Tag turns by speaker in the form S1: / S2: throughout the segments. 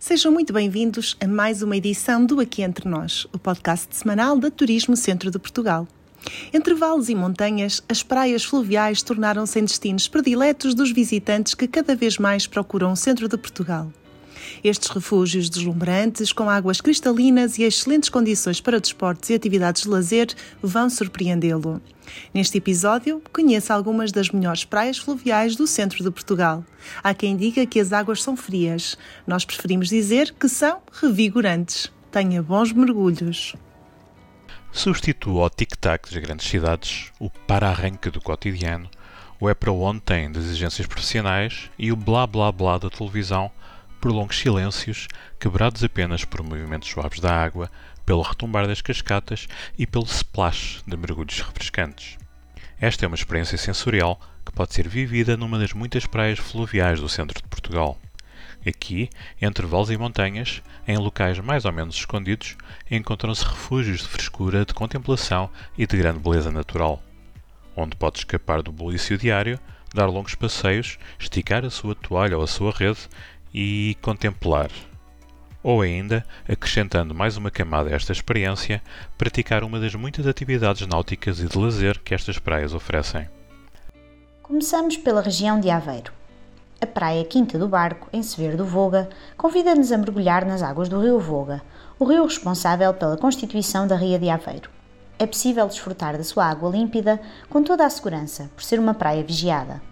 S1: Sejam muito bem-vindos a mais uma edição do Aqui Entre Nós, o podcast semanal da Turismo Centro de Portugal. Entre vales e montanhas, as praias fluviais tornaram-se em destinos prediletos dos visitantes que cada vez mais procuram o centro de Portugal. Estes refúgios deslumbrantes, com águas cristalinas e excelentes condições para desportos e atividades de lazer, vão surpreendê-lo. Neste episódio, conheça algumas das melhores praias fluviais do centro de Portugal. Há quem diga que as águas são frias. Nós preferimos dizer que são revigorantes. Tenha bons mergulhos.
S2: Substitua o tic-tac das grandes cidades, o para-arranque do cotidiano, o é para ontem das exigências profissionais e o blá-blá-blá da televisão por longos silêncios, quebrados apenas por movimentos suaves da água, pelo retumbar das cascatas e pelo splash de mergulhos refrescantes. Esta é uma experiência sensorial que pode ser vivida numa das muitas praias fluviais do centro de Portugal. Aqui, entre vales e montanhas, em locais mais ou menos escondidos, encontram-se refúgios de frescura, de contemplação e de grande beleza natural, onde pode escapar do bulício diário, dar longos passeios, esticar a sua toalha ou a sua rede e contemplar. Ou ainda, acrescentando mais uma camada a esta experiência, praticar uma das muitas atividades náuticas e de lazer que estas praias oferecem.
S3: Começamos pela região de Aveiro. A Praia Quinta do Barco, em Severo do Voga, convida-nos a mergulhar nas águas do rio Voga, o rio responsável pela constituição da Ria de Aveiro. É possível desfrutar da sua água límpida com toda a segurança, por ser uma praia vigiada.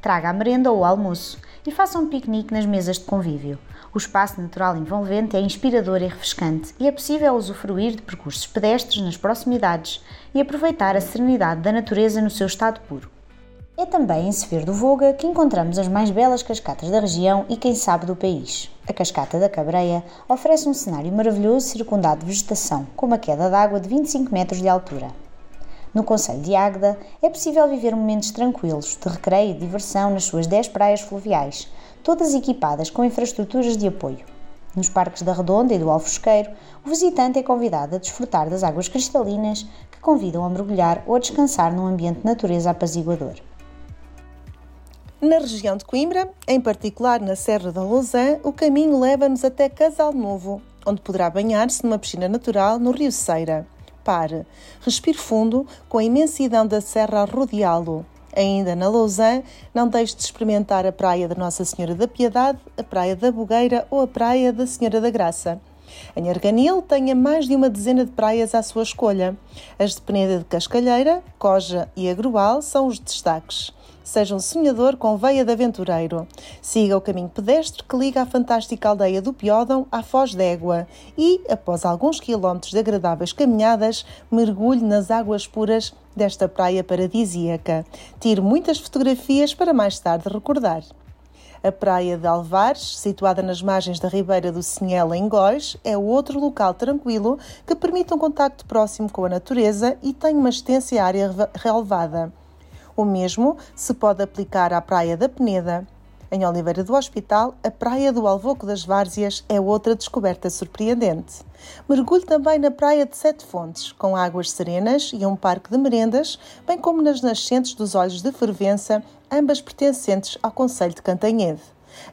S3: Traga a merenda ou o almoço e faça um piquenique nas mesas de convívio. O espaço natural envolvente é inspirador e refrescante e é possível usufruir de percursos pedestres nas proximidades e aproveitar a serenidade da natureza no seu estado puro. É também em Sever do Voga que encontramos as mais belas cascatas da região e quem sabe do país. A Cascata da Cabreia oferece um cenário maravilhoso circundado de vegetação, com uma queda d'água de 25 metros de altura. No Conselho de Águeda é possível viver momentos tranquilos, de recreio e diversão nas suas 10 praias fluviais, todas equipadas com infraestruturas de apoio. Nos parques da Redonda e do Alfosqueiro, o visitante é convidado a desfrutar das águas cristalinas que convidam a mergulhar ou a descansar num ambiente de natureza apaziguador.
S1: Na região de Coimbra, em particular na Serra da Lousã, o caminho leva-nos até Casal Novo, onde poderá banhar-se numa piscina natural no Rio Ceira. Pare, respire fundo com a imensidão da serra a rodeá-lo. Ainda na Lausanne, não deixe de experimentar a Praia da Nossa Senhora da Piedade, a Praia da Bogueira ou a Praia da Senhora da Graça. Em Arganil tenha mais de uma dezena de praias à sua escolha. As de Peneda de Cascalheira, Coja e Agrual são os destaques. Seja um sonhador com veia de aventureiro. Siga o caminho pedestre que liga a fantástica aldeia do Piódão à Foz d'Égua e, após alguns quilómetros de agradáveis caminhadas, mergulhe nas águas puras desta praia paradisíaca. Tire muitas fotografias para mais tarde recordar. A Praia de Alvares, situada nas margens da Ribeira do Sinhela, em Góis, é outro local tranquilo que permite um contacto próximo com a natureza e tem uma extensa área relevada. O mesmo se pode aplicar à Praia da Peneda. Em Oliveira do Hospital, a Praia do Alvoco das Várzeas é outra descoberta surpreendente. Mergulhe também na Praia de Sete Fontes, com águas serenas e um parque de merendas, bem como nas nascentes dos Olhos de Fervença, ambas pertencentes ao Conselho de Cantanhede.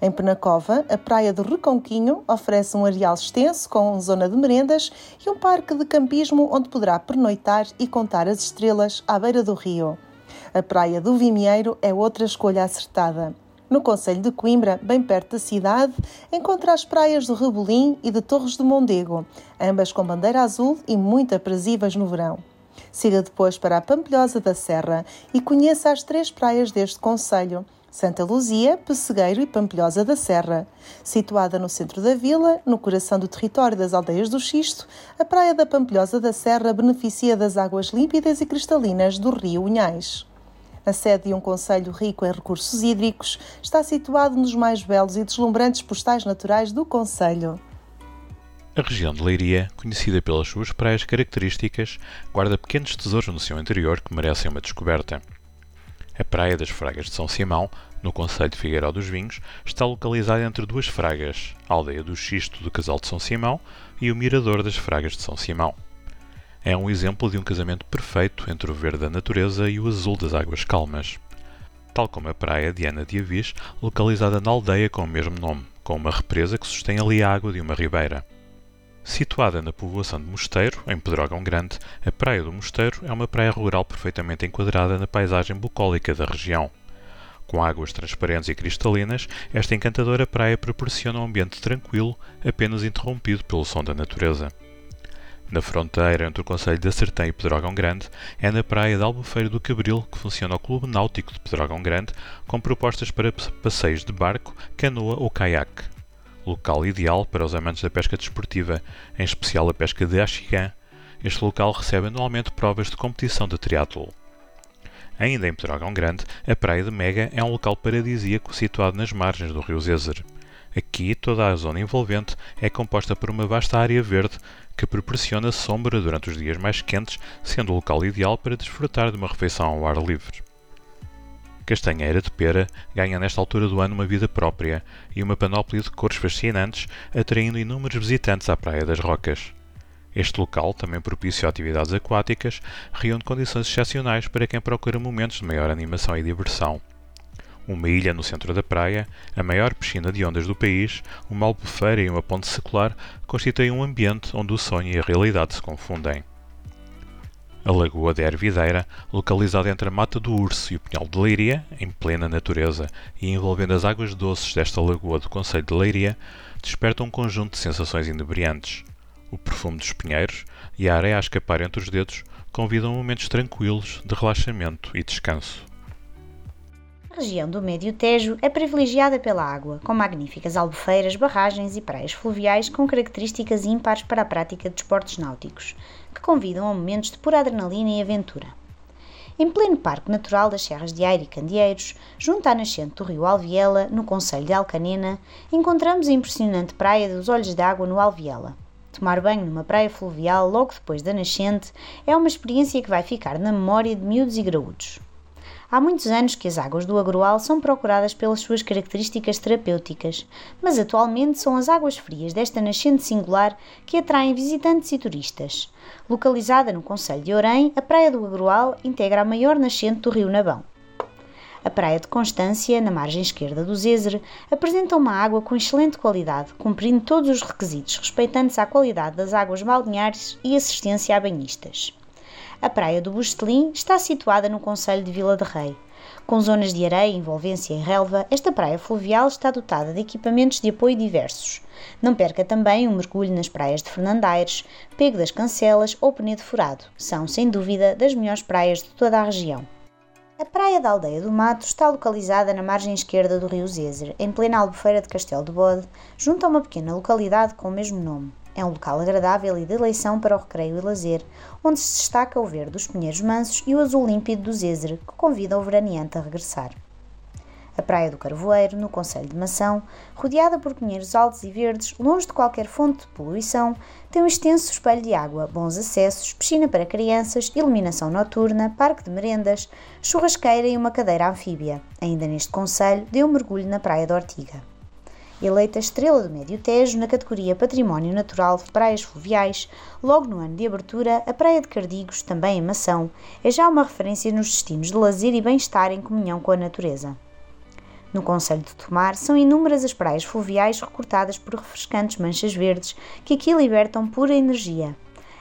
S1: Em Penacova, a Praia do Reconquinho oferece um areal extenso com zona de merendas e um parque de campismo onde poderá pernoitar e contar as estrelas à beira do rio. A Praia do Vimieiro é outra escolha acertada. No Conselho de Coimbra, bem perto da cidade, encontra as praias do Rebolim e de Torres de Mondego, ambas com bandeira azul e muito aprazíveis no verão. Siga depois para a Pampilhosa da Serra e conheça as três praias deste Conselho, Santa Luzia, Pessegueiro e Pampilhosa da Serra. Situada no centro da vila, no coração do território das aldeias do Xisto, a Praia da Pampilhosa da Serra beneficia das águas límpidas e cristalinas do rio Unhais. A sede de um conselho rico em recursos hídricos está situado nos mais belos e deslumbrantes postais naturais do conselho.
S2: A região de Leiria, conhecida pelas suas praias características, guarda pequenos tesouros no seu interior que merecem uma descoberta. A Praia das Fragas de São Simão, no Conselho de Figueiró dos Vinhos, está localizada entre duas fragas, a aldeia do Xisto do Casal de São Simão e o Mirador das Fragas de São Simão é um exemplo de um casamento perfeito entre o verde da natureza e o azul das águas calmas. Tal como a praia de Ana de Avis, localizada na aldeia com o mesmo nome, com uma represa que sustém ali a água de uma ribeira. Situada na povoação de Mosteiro, em Pedrógão Grande, a Praia do Mosteiro é uma praia rural perfeitamente enquadrada na paisagem bucólica da região. Com águas transparentes e cristalinas, esta encantadora praia proporciona um ambiente tranquilo, apenas interrompido pelo som da natureza. Na fronteira entre o Conselho de Acertém e Pedrógão Grande, é na praia de Albufeira do Cabril que funciona o Clube Náutico de Pedrógão Grande, com propostas para passeios de barco, canoa ou caiaque. Local ideal para os amantes da pesca desportiva, em especial a pesca de axigã. Este local recebe anualmente provas de competição de triatlo. Ainda em Pedrógão Grande, a Praia de Mega é um local paradisíaco situado nas margens do rio Zezer. Aqui, toda a zona envolvente é composta por uma vasta área verde que proporciona sombra durante os dias mais quentes, sendo o local ideal para desfrutar de uma refeição ao ar livre. Castanheira de Pera ganha nesta altura do ano uma vida própria e uma panóplia de cores fascinantes, atraindo inúmeros visitantes à Praia das Rocas. Este local, também propício a atividades aquáticas, reúne condições excepcionais para quem procura momentos de maior animação e diversão uma ilha no centro da praia, a maior piscina de ondas do país, uma albufeira e uma ponte secular constituem um ambiente onde o sonho e a realidade se confundem. A Lagoa de Ervideira, localizada entre a Mata do Urso e o Pinhal de Leiria, em plena natureza e envolvendo as águas doces desta lagoa do Conselho de Leiria, desperta um conjunto de sensações inebriantes. O perfume dos pinheiros e a areia a escapar entre os dedos convidam momentos tranquilos de relaxamento e descanso.
S3: A região do Médio Tejo é privilegiada pela água, com magníficas albufeiras, barragens e praias fluviais com características ímpares para a prática de esportes náuticos, que convidam a momentos de pura adrenalina e aventura. Em pleno Parque Natural das Serras de Aire e Candeeiros, junto à nascente do rio Alviela, no Conselho de Alcanena, encontramos a impressionante praia dos Olhos d'Água no Alviela. Tomar banho numa praia fluvial logo depois da nascente é uma experiência que vai ficar na memória de miúdos e graúdos. Há muitos anos que as águas do Agroal são procuradas pelas suas características terapêuticas, mas atualmente são as águas frias desta nascente singular que atraem visitantes e turistas. Localizada no Conselho de Orém, a Praia do Agroal integra a maior nascente do rio Nabão. A Praia de Constância, na margem esquerda do Zézer, apresenta uma água com excelente qualidade, cumprindo todos os requisitos respeitantes à qualidade das águas balneares e assistência a banhistas. A praia do Bustelim está situada no Conselho de Vila de Rei. Com zonas de areia, envolvência e relva, esta praia fluvial está dotada de equipamentos de apoio diversos. Não perca também um mergulho nas praias de Fernandaires, Pego das Cancelas ou Penedo Furado. São, sem dúvida, das melhores praias de toda a região. A Praia da Aldeia do Mato está localizada na margem esquerda do rio Zezer, em plena albufeira de Castelo de Bode, junto a uma pequena localidade com o mesmo nome. É um local agradável e de eleição para o recreio e lazer, onde se destaca o verde dos pinheiros mansos e o azul límpido do Zézer, que convida o veraneante a regressar. A Praia do Carvoeiro, no Conselho de Mação, rodeada por pinheiros altos e verdes, longe de qualquer fonte de poluição, tem um extenso espelho de água, bons acessos, piscina para crianças, iluminação noturna, parque de merendas, churrasqueira e uma cadeira anfíbia. Ainda neste conselho, deu um mergulho na Praia da Ortiga eleita Estrela do Médio Tejo na categoria Património Natural de Praias Fluviais, logo no ano de abertura, a Praia de Cardigos, também em Mação, é já uma referência nos destinos de lazer e bem-estar em comunhão com a natureza. No Conselho de Tomar, são inúmeras as praias fluviais recortadas por refrescantes manchas verdes que aqui libertam pura energia.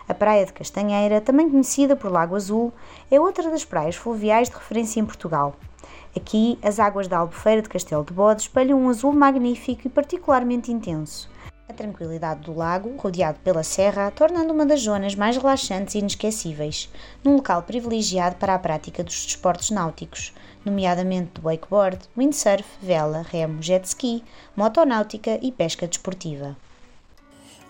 S3: A Praia de Castanheira, também conhecida por Lago Azul, é outra das praias fluviais de referência em Portugal. Aqui, as águas da Albufeira de Castelo de Bode espelham um azul magnífico e particularmente intenso. A tranquilidade do lago, rodeado pela serra, tornando uma das zonas mais relaxantes e inesquecíveis, num local privilegiado para a prática dos desportos náuticos, nomeadamente do wakeboard, windsurf, vela, remo, jet ski, motonáutica e pesca desportiva.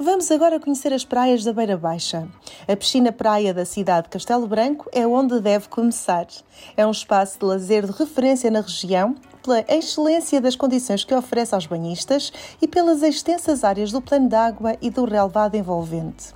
S1: Vamos agora conhecer as praias da Beira Baixa. A piscina praia da cidade de Castelo Branco é onde deve começar. É um espaço de lazer de referência na região, pela excelência das condições que oferece aos banhistas e pelas extensas áreas do plano d'água e do relevado envolvente.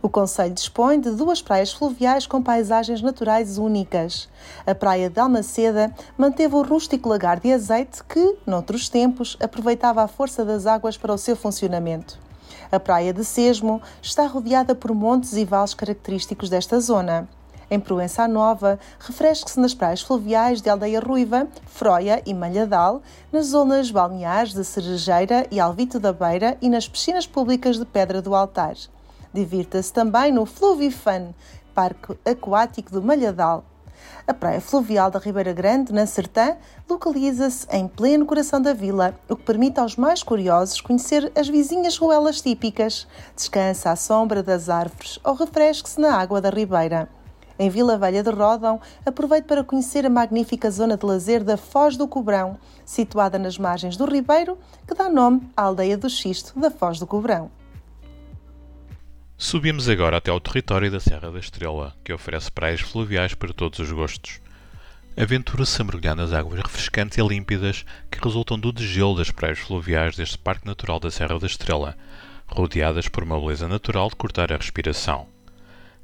S1: O Conselho dispõe de duas praias fluviais com paisagens naturais únicas. A Praia de Almaceda manteve o rústico lagar de azeite que, noutros tempos, aproveitava a força das águas para o seu funcionamento. A praia de Sesmo está rodeada por montes e vales característicos desta zona. Em Proença Nova, refresque-se nas praias fluviais de Aldeia Ruiva, Froia e Malhadal, nas zonas balneares de Cerejeira e Alvito da Beira e nas piscinas públicas de Pedra do Altar. Divirta-se também no Fluvifan, Parque Aquático do Malhadal. A praia fluvial da Ribeira Grande, na Sertã, localiza-se em pleno coração da vila, o que permite aos mais curiosos conhecer as vizinhas ruelas típicas. Descansa à sombra das árvores ou refresque-se na água da ribeira. Em Vila Velha de Rodão, aproveite para conhecer a magnífica zona de lazer da Foz do Cobrão, situada nas margens do Ribeiro, que dá nome à aldeia do Xisto da Foz do Cobrão.
S2: Subimos agora até ao território da Serra da Estrela, que oferece praias fluviais para todos os gostos. Aventura-se a mergulhar nas águas refrescantes e límpidas que resultam do degelo das praias fluviais deste Parque Natural da Serra da Estrela, rodeadas por uma beleza natural de cortar a respiração.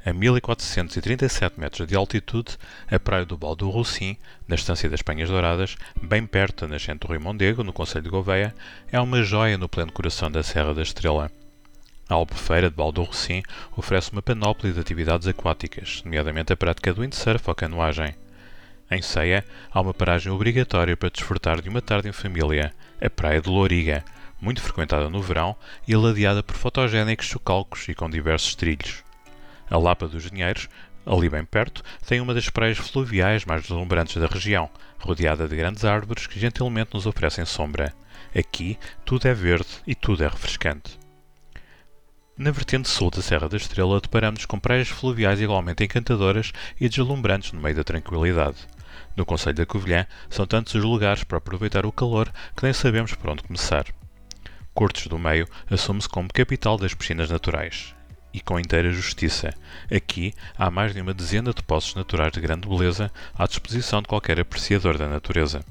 S2: A 1437 metros de altitude, a praia do Baldo do Rocim, na estância das Penhas Douradas, bem perto da nascente do Rio Mondego, no Conselho de Gouveia, é uma joia no pleno coração da Serra da Estrela. A Albufeira de Baldorrecim oferece uma panóplia de atividades aquáticas, nomeadamente a prática do windsurf ou canoagem. Em Ceia, há uma paragem obrigatória para desfrutar de uma tarde em família, a Praia de Louriga, muito frequentada no verão e ladeada por fotogénicos chocalcos e com diversos trilhos. A Lapa dos Dinheiros, ali bem perto, tem uma das praias fluviais mais deslumbrantes da região, rodeada de grandes árvores que gentilmente nos oferecem sombra. Aqui tudo é verde e tudo é refrescante. Na vertente sul da Serra da Estrela, deparamos com praias fluviais igualmente encantadoras e deslumbrantes no meio da tranquilidade. No Conselho da Covilhã, são tantos os lugares para aproveitar o calor que nem sabemos por onde começar. Cortes do Meio assume-se como capital das piscinas naturais. E com inteira justiça. Aqui há mais de uma dezena de poços naturais de grande beleza à disposição de qualquer apreciador da natureza.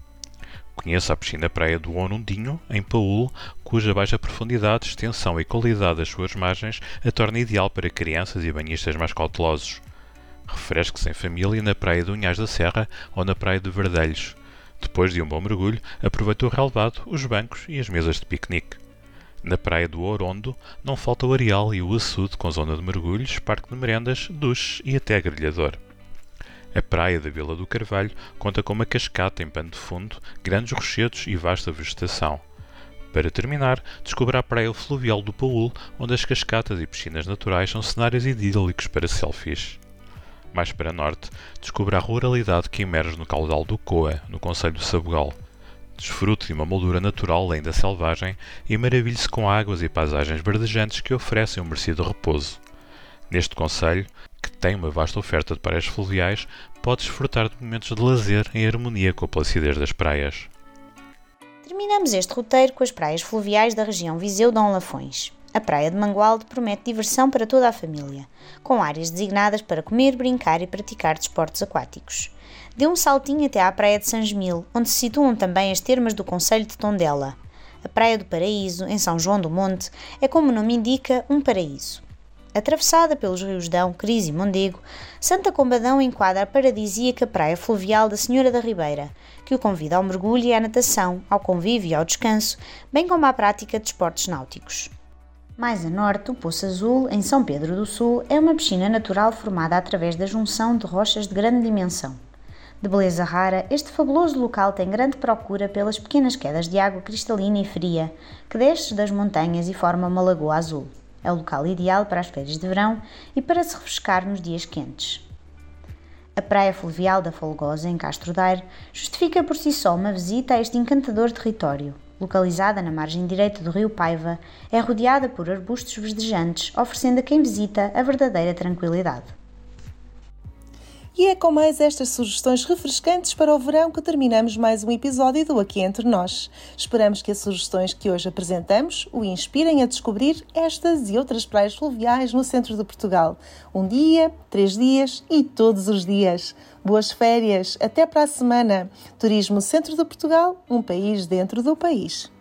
S2: Conheça a piscina praia do Onundinho, em Paúl, cuja baixa profundidade, extensão e qualidade das suas margens a torna ideal para crianças e banhistas mais cautelosos. Refresque-se em família na praia do Unhais da Serra ou na praia de Verdelhos. Depois de um bom mergulho, aproveite o relevado, os bancos e as mesas de piquenique. Na praia do Orondo não falta o areal e o açude com zona de mergulhos, parque de merendas, duche e até grelhador. A praia da Vila do Carvalho conta com uma cascata em pano de fundo, grandes rochedos e vasta vegetação. Para terminar, descubra a praia fluvial do Paúl, onde as cascatas e piscinas naturais são cenários idílicos para selfies. Mais para norte, descubra a ruralidade que emerge no caudal do Coa, no Conselho do Sabugal. Desfrute de uma moldura natural ainda selvagem e maravilhe-se com águas e paisagens verdejantes que oferecem um merecido repouso. Neste Conselho, tem uma vasta oferta de praias fluviais, pode desfrutar de momentos de lazer em harmonia com a placidez das praias.
S3: Terminamos este roteiro com as praias fluviais da região Viseu-Dom Lafões. A Praia de Mangualde promete diversão para toda a família, com áreas designadas para comer, brincar e praticar desportos aquáticos. Dê um saltinho até à Praia de Sangemil, onde se situam também as termas do Conselho de Tondela. A Praia do Paraíso, em São João do Monte, é como o nome indica, um paraíso. Atravessada pelos rios Dão, Cris e Mondego, Santa Combadão enquadra a paradisíaca praia fluvial da Senhora da Ribeira, que o convida ao mergulho e à natação, ao convívio e ao descanso, bem como à prática de esportes náuticos. Mais a norte, o Poço Azul, em São Pedro do Sul, é uma piscina natural formada através da junção de rochas de grande dimensão. De beleza rara, este fabuloso local tem grande procura pelas pequenas quedas de água cristalina e fria que desce das montanhas e forma uma lagoa azul. É o local ideal para as férias de verão e para se refrescar nos dias quentes. A praia fluvial da Folgosa, em Castro Daire, justifica por si só uma visita a este encantador território. Localizada na margem direita do rio Paiva, é rodeada por arbustos verdejantes, oferecendo a quem visita a verdadeira tranquilidade.
S1: E é com mais estas sugestões refrescantes para o verão que terminamos mais um episódio do Aqui Entre Nós. Esperamos que as sugestões que hoje apresentamos o inspirem a descobrir estas e outras praias fluviais no centro de Portugal. Um dia, três dias e todos os dias. Boas férias, até para a semana. Turismo Centro de Portugal, um país dentro do país.